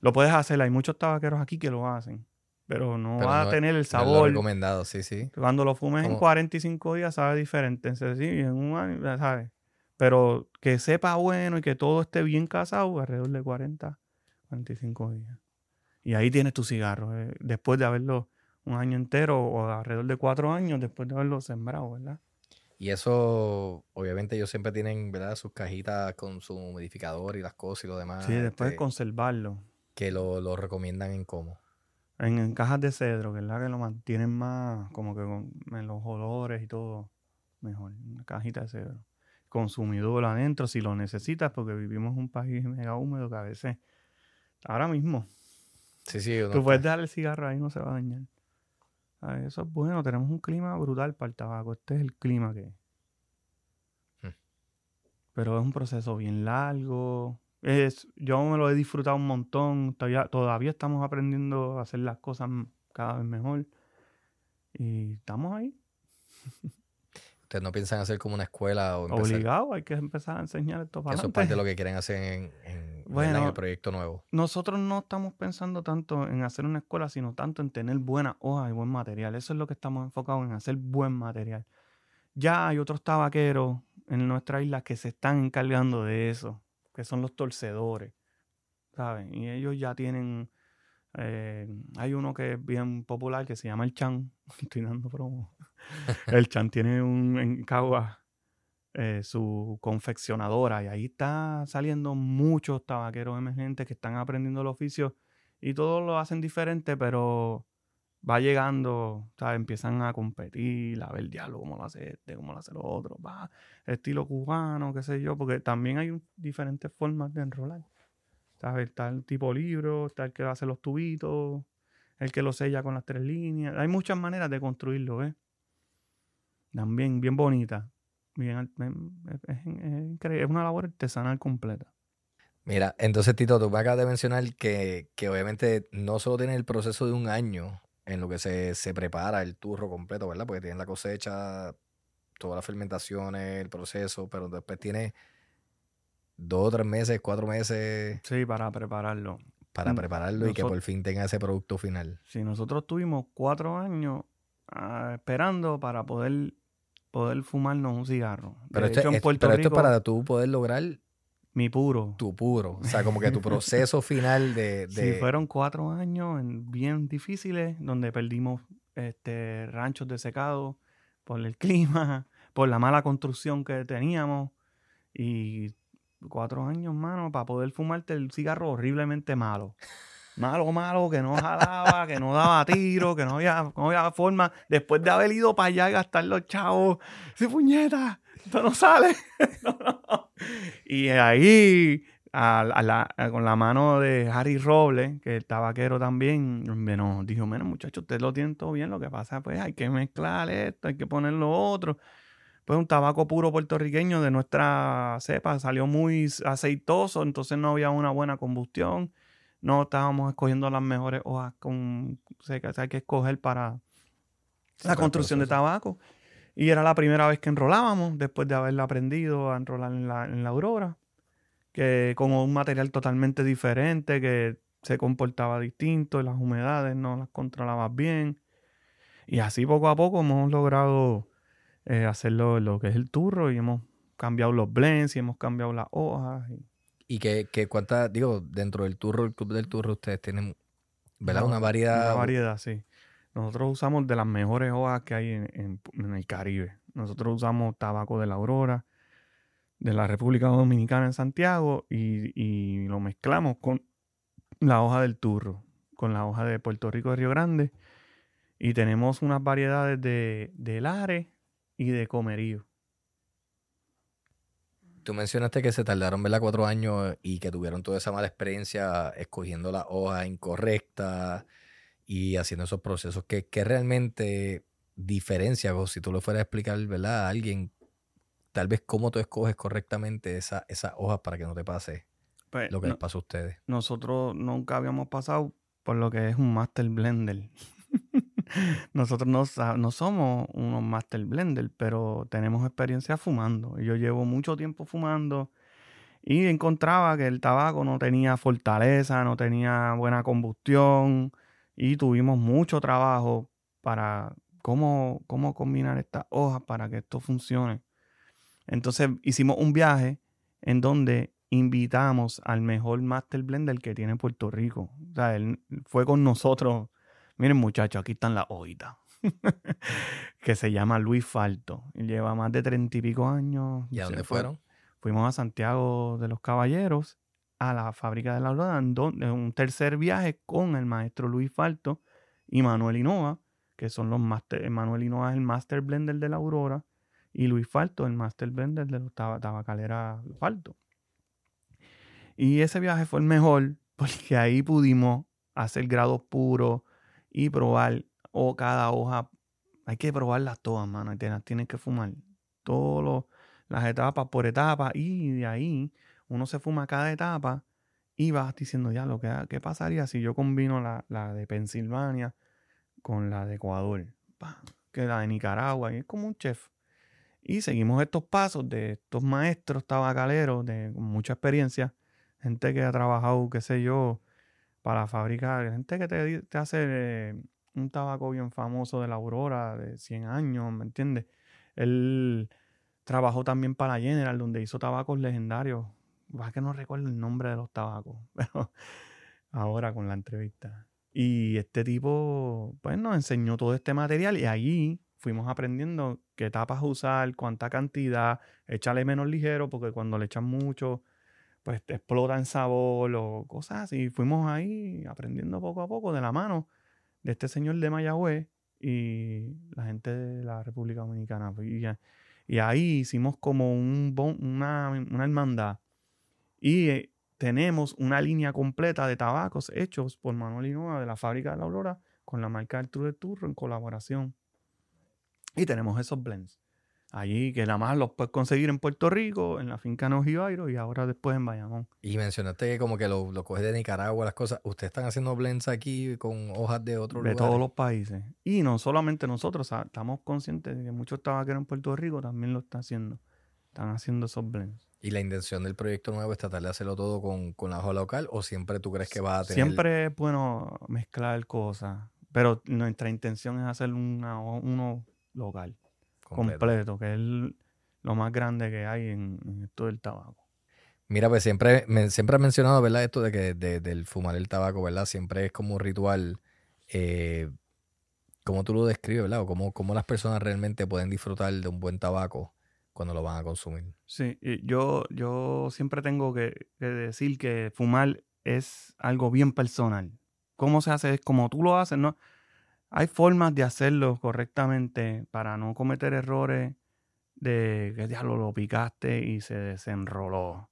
Lo puedes hacer, hay muchos tabaqueros aquí que lo hacen, pero no
Pero
va
no-
a tener el
No es lo
sabor.
recomendado, sí, sí.
Cuando lo fumes en
Como-
45 días sabe diferente. En sí, en un año, ya ¿sabes? Pero que sepa bueno y que todo esté bien casado alrededor de 40, 45 días. Y ahí tienes tu cigarro. eh, después de haberlo un año entero o alrededor de cuatro años después de haberlo sembrado, ¿verdad?
Y eso, obviamente, ellos siempre tienen, ¿verdad? Sus cajitas con su humidificador y las cosas y lo demás.
sí, después
este,
conservarlo.
Que lo, lo recomiendan en cómo.
En, en cajas de cedro, la que lo mantienen más, como que con en los olores y todo mejor. Una cajita de cedro. Consumidor adentro si lo necesitas, porque vivimos en un país mega húmedo que a veces, ahora mismo,
Sí, sí.
tú puedes dejar el cigarro ahí no se va a dañar. Ah, Eso es bueno, tenemos un clima brutal para el tabaco. Este es el clima que.
Hmm.
Pero es un proceso bien largo. Es, yo me lo he disfrutado un montón. Todavía, todavía estamos aprendiendo a hacer las cosas cada vez mejor. Y estamos ahí. (laughs)
Ustedes no piensan hacer como una escuela o empezar.
Obligados, hay que empezar a enseñar esto para
Eso es parte de lo que quieren hacer en.
Bueno.
en el proyecto nuevo.
nosotros no estamos pensando tanto en hacer una escuela, sino tanto en tener buenas hojas y buen material. Eso es lo que estamos enfocados en hacer buen material. Ya hay otros tabaqueros en nuestra isla que se están encargando de eso, que son los torcedores, ¿saben? Y ellos ya tienen, eh, hay uno que es bien popular que se llama el Chan, (laughs) estoy dando promo. El Chan tiene un en Cagua eh, su confeccionadora y ahí está saliendo muchos tabaqueros emergentes que están aprendiendo el oficio y todos lo hacen diferente, pero va llegando, ¿sabes? Empiezan a competir, a ver diálogo, cómo lo hace este, cómo lo hace lo otro, va, estilo cubano, qué sé yo, porque también hay diferentes formas de enrolar. ¿Sabes? Está el tipo libro, está el que hace los tubitos, el que lo sella con las tres líneas. Hay muchas maneras de construirlo, ¿ves? También bien bonita. Bien, es, es- es increíble, es una labor artesanal completa.
Mira, entonces Tito, tú me acabas de mencionar que, que obviamente no solo tiene el proceso de un año en lo que se, se prepara el turro completo, ¿verdad? Porque tienen la cosecha, todas las fermentaciones, el proceso, pero después tiene dos, tres meses, cuatro meses
Sí, para prepararlo.
para
Mm,
prepararlo y que por fin tenga ese producto final.
Sí, nosotros tuvimos cuatro años ah, esperando para poder, poder fumarnos un cigarro.
Pero,
de hecho, en
es-
Puerto
pero esto es para tú poder lograr
mi puro.
tu puro. O sea, como que tu (laughs) proceso final de... de-
Sí, fueron cuatro años en- bien difíciles, donde perdimos este, ranchos de secado por el (laughs) clima, por la mala construcción que teníamos. Y cuatro años, mano, para poder fumarte el cigarro horriblemente malo. Malo, malo, que no jalaba, que no daba tiro, que no había, no había forma. Después de haber ido para allá y gastar los chavos, ¡sí, puñeta! Esto no sale. (laughs) Y ahí, con la mano de Harry Robles, que es tabaquero también, nos dijo, bueno, muchachos, ustedes lo tienen todo bien, lo que pasa, pues hay que mezclar esto, hay que poner lo otro. Pues un tabaco puro puertorriqueño de nuestra cepa salió muy aceitoso, entonces no había una buena combustión. No estábamos escogiendo las mejores hojas con, o sea, que hay que escoger para la construcción de tabaco. Y era la primera vez que enrolábamos, después de haberla aprendido a enrolar en la, en la Aurora, que con un material totalmente diferente, que se comportaba distinto, las humedades no las controlabas bien. Y así poco a poco hemos logrado eh, hacerlo lo que es el turro y hemos cambiado los blends y hemos cambiado las hojas. y-
Y que, que cuántas, digo, dentro del turro, el club del turro, ustedes tienen, ¿verdad?
Una-
Una variedad.
Una variedad, sí. Nosotros usamos de las mejores hojas que hay en, en- en el Caribe. Nosotros usamos tabaco de la Aurora, de la República Dominicana en Santiago, y, y lo mezclamos con la hoja del turro, con la hoja de Puerto Rico de Río Grande. Y tenemos unas variedades de, de Lare y de Comerío.
Tú mencionaste que se tardaron, ¿verdad? Cuatro años y que tuvieron toda esa mala experiencia escogiendo la hoja incorrecta y haciendo esos procesos. ¿Qué, qué realmente diferencia, o si tú lo fueras a explicar, ¿verdad? A alguien, tal vez cómo tú escoges correctamente esa, esas hojas para que no te pase
Pues,
lo que
no-
les pasó a ustedes.
nosotros nunca habíamos pasado por lo que es un master blender. (laughs) (laughs) nosotros no, somos unos master blender, pero tenemos experiencia fumando. Yo llevo mucho tiempo fumando y encontraba que el tabaco no tenía fortaleza, no tenía buena combustión y tuvimos mucho trabajo para cómo, cómo combinar estas hojas para que esto funcione. Entonces hicimos un viaje en donde invitamos al mejor master blender que tiene Puerto Rico. O sea, él fue con nosotros. Miren, muchachos, aquí están las hojitas. (laughs) que se llama Luis Falto. Él lleva más de treinta y pico años.
¿Y a dónde
fue-
fueron?
Fuimos a Santiago de los Caballeros, a la fábrica de la donde- un tercer viaje con el maestro Luis Falto y Manuel Innova, que son los master. Manuel Innova es el master blender de la Aurora y Luis Falto el master blender de los taba- tabacalera Falto. Y ese viaje fue el mejor (laughs) porque ahí pudimos hacer grados puros y probar o cada hoja. Hay que probarlas todas, mano. tienes que fumar. Todas las etapas por etapas. Y de ahí uno se fuma cada etapa y vas diciendo ya lo que qué pasaría si yo combino la, la de Pensilvania con la de Ecuador. Que la de Nicaragua. Y es como un chef. Y seguimos estos pasos de estos maestros tabacaleros de mucha experiencia gente que ha trabajado, qué sé yo, para fabricar, gente que te, hace eh, un tabaco bien famoso de la Aurora de 100 años, ¿me entiendes? Él trabajó también para General, donde hizo tabacos legendarios. Va que no recuerdo el nombre de los tabacos, (laughs) pero ahora con la entrevista. Y este tipo, pues nos enseñó todo este material y allí fuimos aprendiendo qué tapas usar, cuánta cantidad, échale menos ligero, porque cuando le echan mucho, pues te explota en sabor o cosas así. Fuimos ahí aprendiendo poco a poco de la mano de este señor de Mayagüez y la gente de la República Dominicana. Y, y ahí hicimos como un, bon- una, una hermandad. Y eh, tenemos una línea completa de tabacos hechos por Manuel Innova de la fábrica de la Aurora con la marca True de Turro en colaboración. Y tenemos esos blends. Allí que nada más los puedes conseguir en Puerto Rico, en la finca Nojivairo y ahora después en Bayamón.
Y mencionaste que como que lo, lo coges de Nicaragua, las cosas. ¿Ustedes están haciendo blends aquí con hojas de otros
de
lugares?
todos los países. Y no solamente nosotros, o sea, estamos conscientes de que muchos tabaqueros en Puerto Rico también lo están haciendo. Están haciendo esos blends.
¿Y la intención del proyecto nuevo es tratar de hacerlo todo con, con la hoja local o siempre tú crees que va a tener...
Siempre es bueno mezclar cosas, pero nuestra intención es hacer una, uno local, completo, que es lo más grande que hay en, en esto del tabaco.
Mira, pues siempre, me, siempre has mencionado, ¿verdad? Esto de que de, del fumar el tabaco, ¿verdad? Siempre es como un ritual. Eh, ¿Cómo tú lo describes, verdad? O cómo, cómo, las personas realmente pueden disfrutar de un buen tabaco cuando lo van a consumir.
Sí, yo, yo siempre tengo que, decir que fumar es algo bien personal. ¿Cómo se hace? Es como tú lo haces, ¿no? Hay formas de hacerlo correctamente para no cometer errores de que ya lo picaste y se desenroló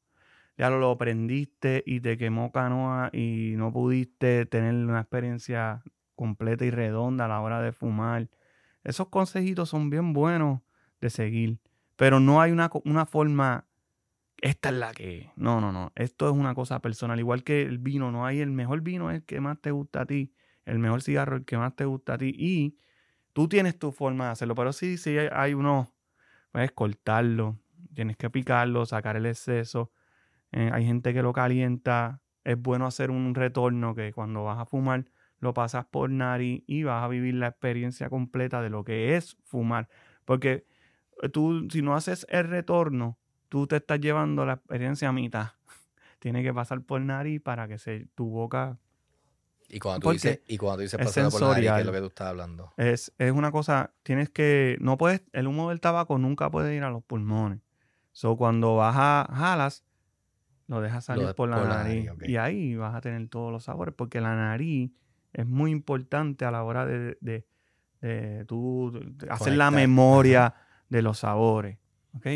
ya lo, aprendiste y te quemó canoa y no pudiste tener una experiencia completa y redonda a la hora de fumar. Esos consejitos son bien buenos de seguir, pero no hay una, una forma, esta es la que, no, no, no, esto es una cosa personal, igual que el vino, no hay el mejor vino es el que más te gusta a ti, el mejor cigarro el que más te gusta a ti y tú tienes tu forma de hacerlo, pero sí, sí hay uno, puedes cortarlo, tienes que picarlo, sacar el exceso, eh, hay gente que lo calienta. Es bueno hacer un retorno que cuando vas a fumar lo pasas por nariz y vas a vivir la experiencia completa de lo que es fumar. Porque eh, tú, si no haces el retorno, tú te estás llevando la experiencia a mitad. (laughs) Tiene que pasar por nariz para que se, tu boca
y cuando tú dices, y cuando tú dices pasando por nariz, ¿qué es lo que tú estás hablando?
Es, es una cosa, tienes que, no puedes, el humo del tabaco nunca puede ir a los pulmones. So, cuando vas a jalas, lo dejas salir por la nariz. Y ahí vas a tener todos los sabores, porque la nariz es muy importante a la hora de, de, hacer la memoria de los sabores. ¿Ok?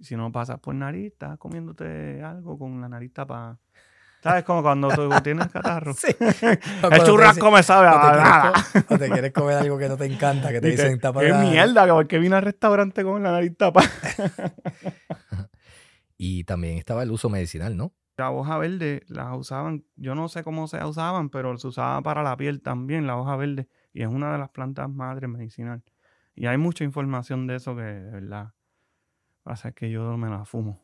Si no pasas por nariz, estás comiéndote algo con la nariz tapada. ¿Sabes? Como cuando tú (laughs) tienes catarro. Sí. (laughs) El churrasco me sabe a
O te quieres comer algo que no te encanta, que te dicen
tapa ¡Qué mierda! Porque vine al restaurante con la nariz tapada. (laughs)
Y también estaba el uso medicinal, ¿no?
La hoja verde la usaban, yo no sé cómo se usaban, pero se usaba para la piel también, la hoja verde. Y es una de las plantas madres medicinal. Y hay mucha información de eso que, de verdad, pasa que yo me la fumo.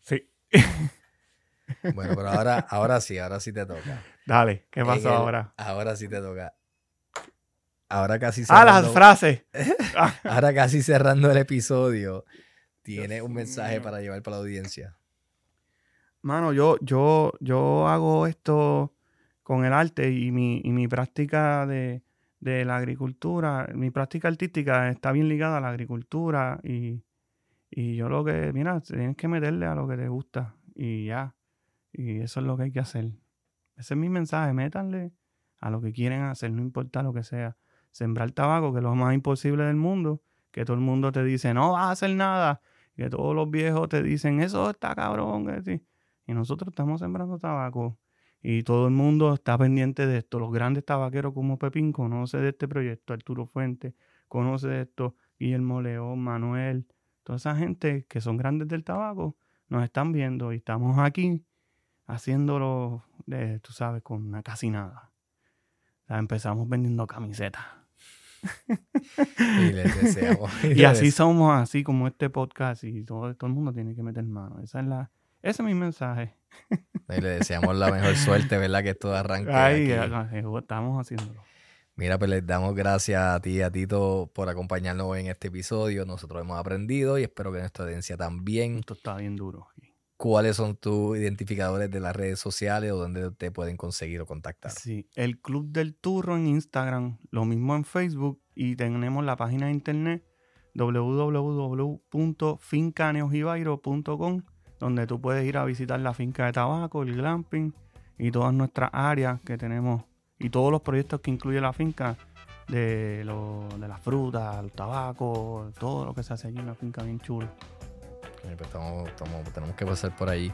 sí.
Bueno, pero ahora, ahora sí, ahora sí te toca. (laughs)
Dale, ¿qué pasó ahora?
Ahora sí te toca ahora casi
cerrando, Ah, las frases. (laughs)
ahora casi cerrando el episodio, tiene un mensaje para llevar para la audiencia.
Mano, yo, yo, yo hago esto con el arte y mi, y mi práctica de, de, la agricultura, mi práctica artística está bien ligada a la agricultura y, y yo lo que, mira, tienes que meterle a lo que te gusta y ya. Y eso es lo que hay que hacer. Ese es mi mensaje, métanle a lo que quieren hacer, no importa lo que sea sembrar tabaco, que es lo más imposible del mundo, que todo el mundo te dice, no vas a hacer nada, que todos los viejos te dicen, eso está cabrón, y nosotros estamos sembrando tabaco. Y todo el mundo está pendiente de esto. Los grandes tabaqueros como Pepín conoce de este proyecto, Arturo Fuente, conoce de esto, Guillermo León, Manuel, toda esa gente que son grandes del tabaco, nos están viendo y estamos aquí haciéndolo, de, tú sabes, con casi nada. empezamos vendiendo camisetas
y les deseamos. (laughs)
Y, así somos, así como este podcast, y todo, todo el mundo tiene que meter mano. Esa es la, ese es mi mensaje.
Y le deseamos la mejor suerte, ¿verdad? Que esto arranque.
Ay, estamos haciéndolo.
Mira, pues les damos gracias a ti y a Tito por acompañarnos en este episodio. Nosotros hemos aprendido y espero que nuestra audiencia también.
Esto está bien duro.
¿Cuáles son tus identificadores de las redes sociales o donde te pueden conseguir o contactar?
Sí, el Club del Turro en Instagram, lo mismo en Facebook y tenemos la página de internet www.fincaneojibairo.com donde tú puedes ir a visitar la finca de tabaco, el glamping y todas nuestras áreas que tenemos y todos los proyectos que incluye la finca de, lo, de las frutas, el tabaco, todo lo que se hace allí en la finca bien chulo.
Pues tenemos que pasar por ahí.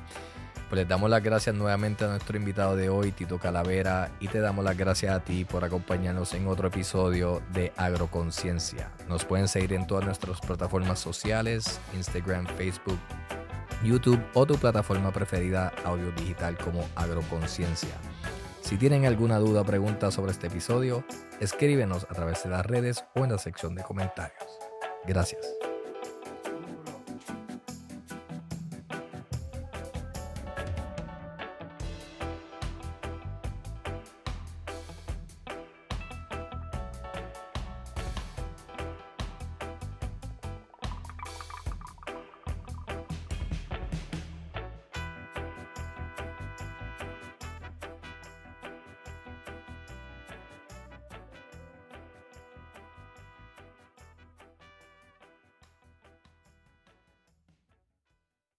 Pues les damos las gracias nuevamente a nuestro invitado de hoy, Tito Calavera, y te damos las gracias a ti por acompañarnos en otro episodio de Agroconciencia. Nos pueden seguir en todas nuestras plataformas sociales, Instagram, Facebook, YouTube o tu plataforma preferida audio digital como Agroconciencia. Si tienen alguna duda o pregunta sobre este episodio, escríbenos a través de las redes o en la sección de comentarios. Gracias.